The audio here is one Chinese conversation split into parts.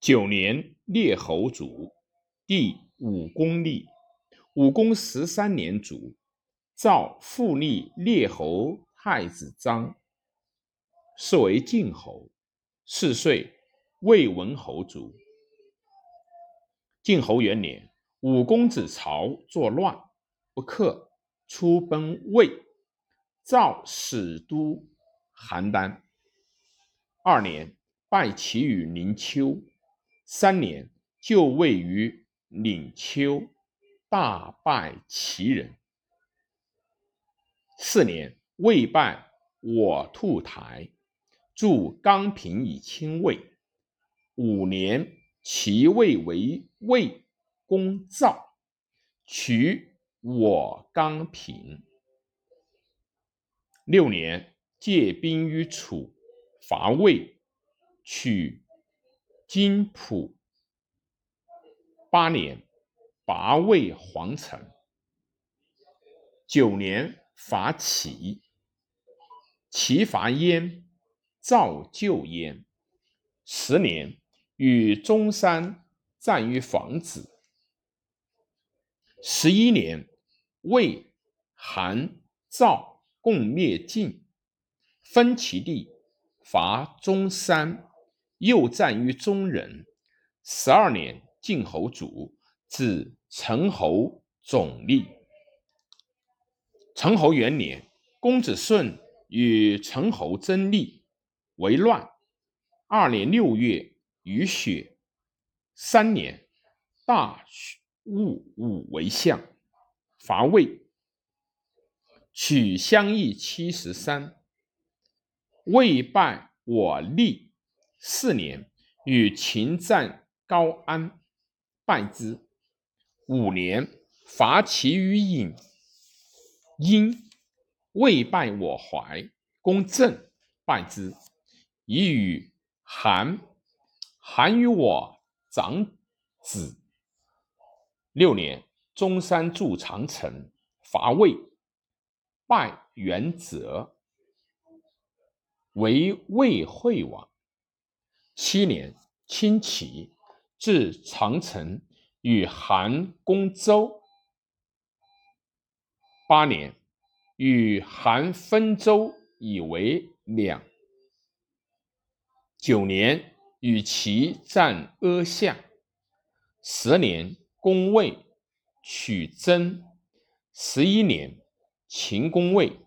九年，列侯卒，第五公立。武公十三年卒，赵复立列侯太子章，是为晋侯。四岁，魏文侯卒。晋侯元年，武公子曹作乱，不克，出奔魏。赵使都邯郸。二年，败齐于灵丘。三年，就位于领丘，大败齐人。四年，魏败我兔台，筑刚平以清魏。五年，齐魏为魏攻赵，取我刚平。六年，借兵于楚，伐魏，取金浦。八年，拔魏皇城。九年，伐齐，齐伐燕，赵救燕。十年，与中山战于房子。十一年，魏、韩、赵。共灭晋，分其地，伐中山，又战于中人。十二年，晋侯卒，子陈侯总立。陈侯元年，公子顺与陈侯争利，为乱。二年六月，雨雪。三年，大戊午为相，伐魏。取相邑七十三，魏败我立。四年，与秦战高安，败之。五年，伐齐于郢，因魏败我怀，攻郑，败之。以与韩，韩与我长子。六年，中山筑长城，伐魏。拜元泽为魏惠王。七年，亲齐，至长城，与韩攻周。八年，与韩分周，以为两。九年，与齐战阿象。十年，攻魏，取真。十一年。秦攻魏，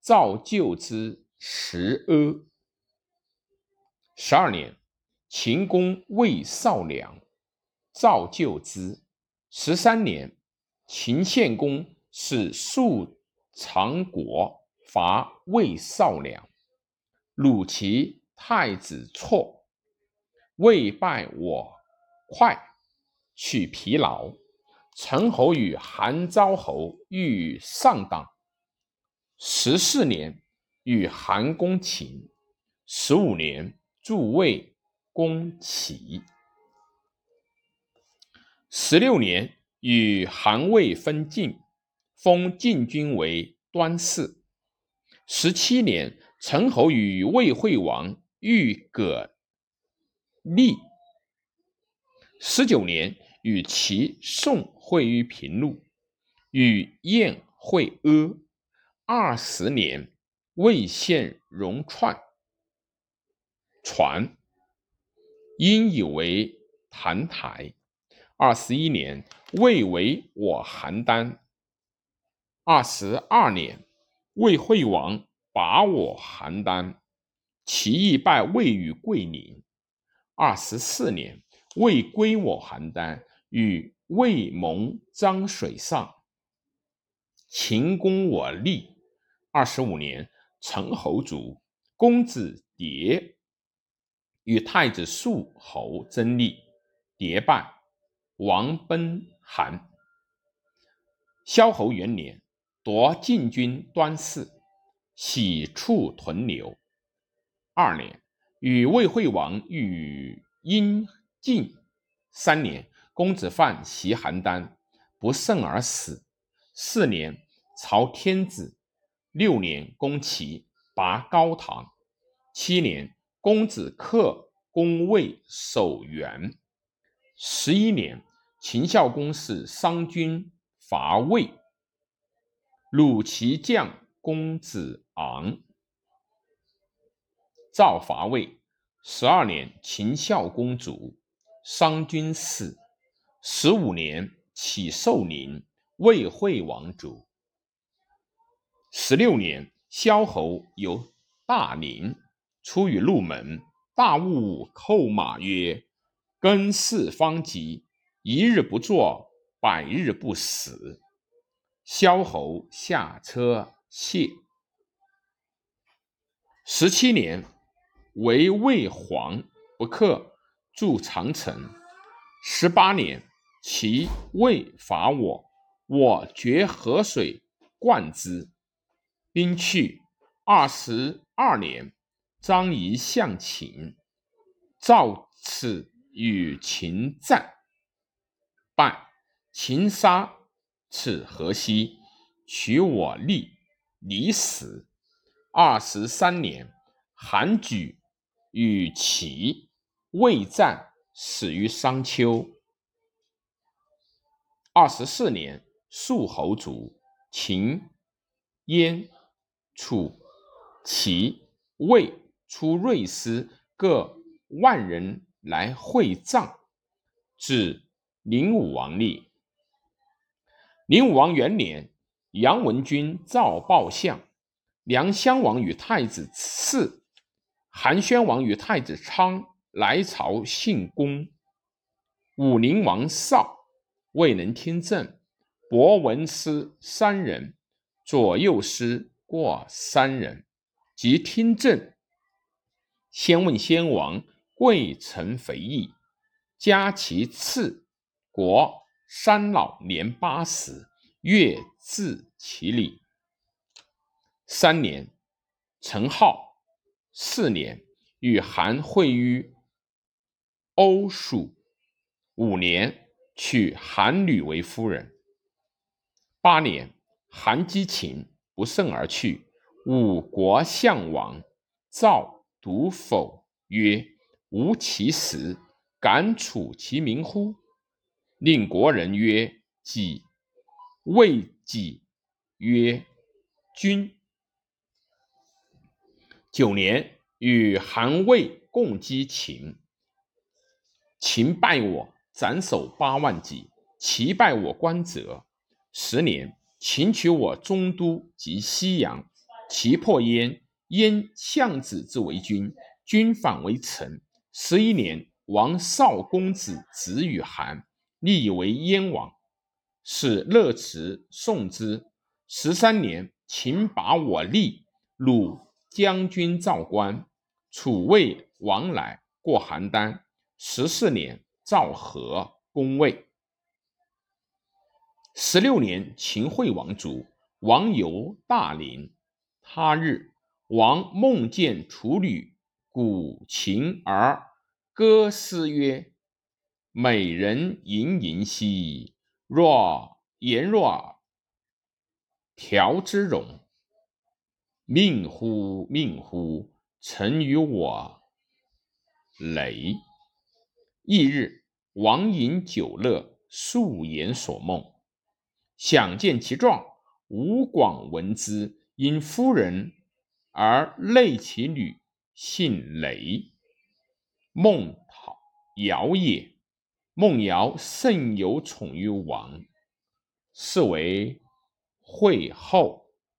赵救之十阿。十二年，秦攻魏少梁，赵救之十三年。秦献公使数长国伐魏少梁，虏其太子错，魏败我快，取疲劳。陈侯与韩昭侯欲上党。十四年，与韩攻秦。十五年，助魏攻齐。十六年，与韩魏分晋，封晋军为端氏。十七年，陈侯与魏惠王遇葛立。十九年，与齐、宋会于平陆，与燕会阿。二十年，魏献戎篡，传，因以为澹台。二十一年，魏为我邯郸。二十二年，魏惠王拔我邯郸，齐邑败魏于桂林。二十四年，魏归我邯郸，与魏盟漳水上。秦攻我立。二十五年，陈侯卒，公子迭与太子肃侯争利，迭败，王奔韩。萧侯元年，夺晋军端氏，喜处屯留。二年，与魏惠王与阴晋。三年，公子范袭邯郸，不胜而死。四年，朝天子。六年，攻齐，拔高唐。七年，公子克攻魏守元。十一年，秦孝公使商君伐魏，鲁齐将公子昂。赵伐魏。十二年，秦孝公卒，商君死。十五年，启寿陵，魏惠王卒。十六年，萧侯由大陵出于鹿门，大悟叩马曰：“耕事方极，一日不作，百日不死。”萧侯下车谢。十七年，为魏皇不克，筑长城。十八年，齐魏伐我，我决河水灌之。兵去，二十二年，张仪向秦，赵此与秦战，败，秦杀此河西，取我利，离死。二十三年，韩举与齐、魏战，死于商丘。二十四年，肃侯卒，秦、燕。楚、齐、魏出瑞师各万人来会葬，至灵武王立。灵武王元年，杨文君召报相，梁襄王与太子赐、韩宣王与太子昌来朝信公。武灵王少未能听政，博文师三人，左右师。过三人，即听政。先问先王贵臣肥义，加其次。国三老年八十，月至其礼。三年，陈浩。四年，与韩会于欧蜀。五年，娶韩女为夫人。八年，韩姬秦。不胜而去。五国相王赵独否曰：“吾其死，敢处其民乎？”令国人曰：“己。”谓己曰：“君。”九年，与韩魏共击秦，秦败我，斩首八万级；齐败我关泽。十年。秦取我中都及西阳，其破燕，燕相子之为君，君反为臣。十一年，王少公子子与韩立为燕王，使乐池送之。十三年，秦拔我立，鲁将军赵官，楚魏王来过邯郸。十四年，赵和攻魏。十六年，秦惠王卒，王游大陵。他日，王梦见处女鼓琴而歌诗曰：“美人盈盈兮，若颜若条之容。命乎命乎，曾与我累。”翌日，王饮酒乐，数言所梦。想见其状，吴广闻之，因夫人而内其女，姓雷，孟瑶也。孟瑶甚有宠于王，是为惠后。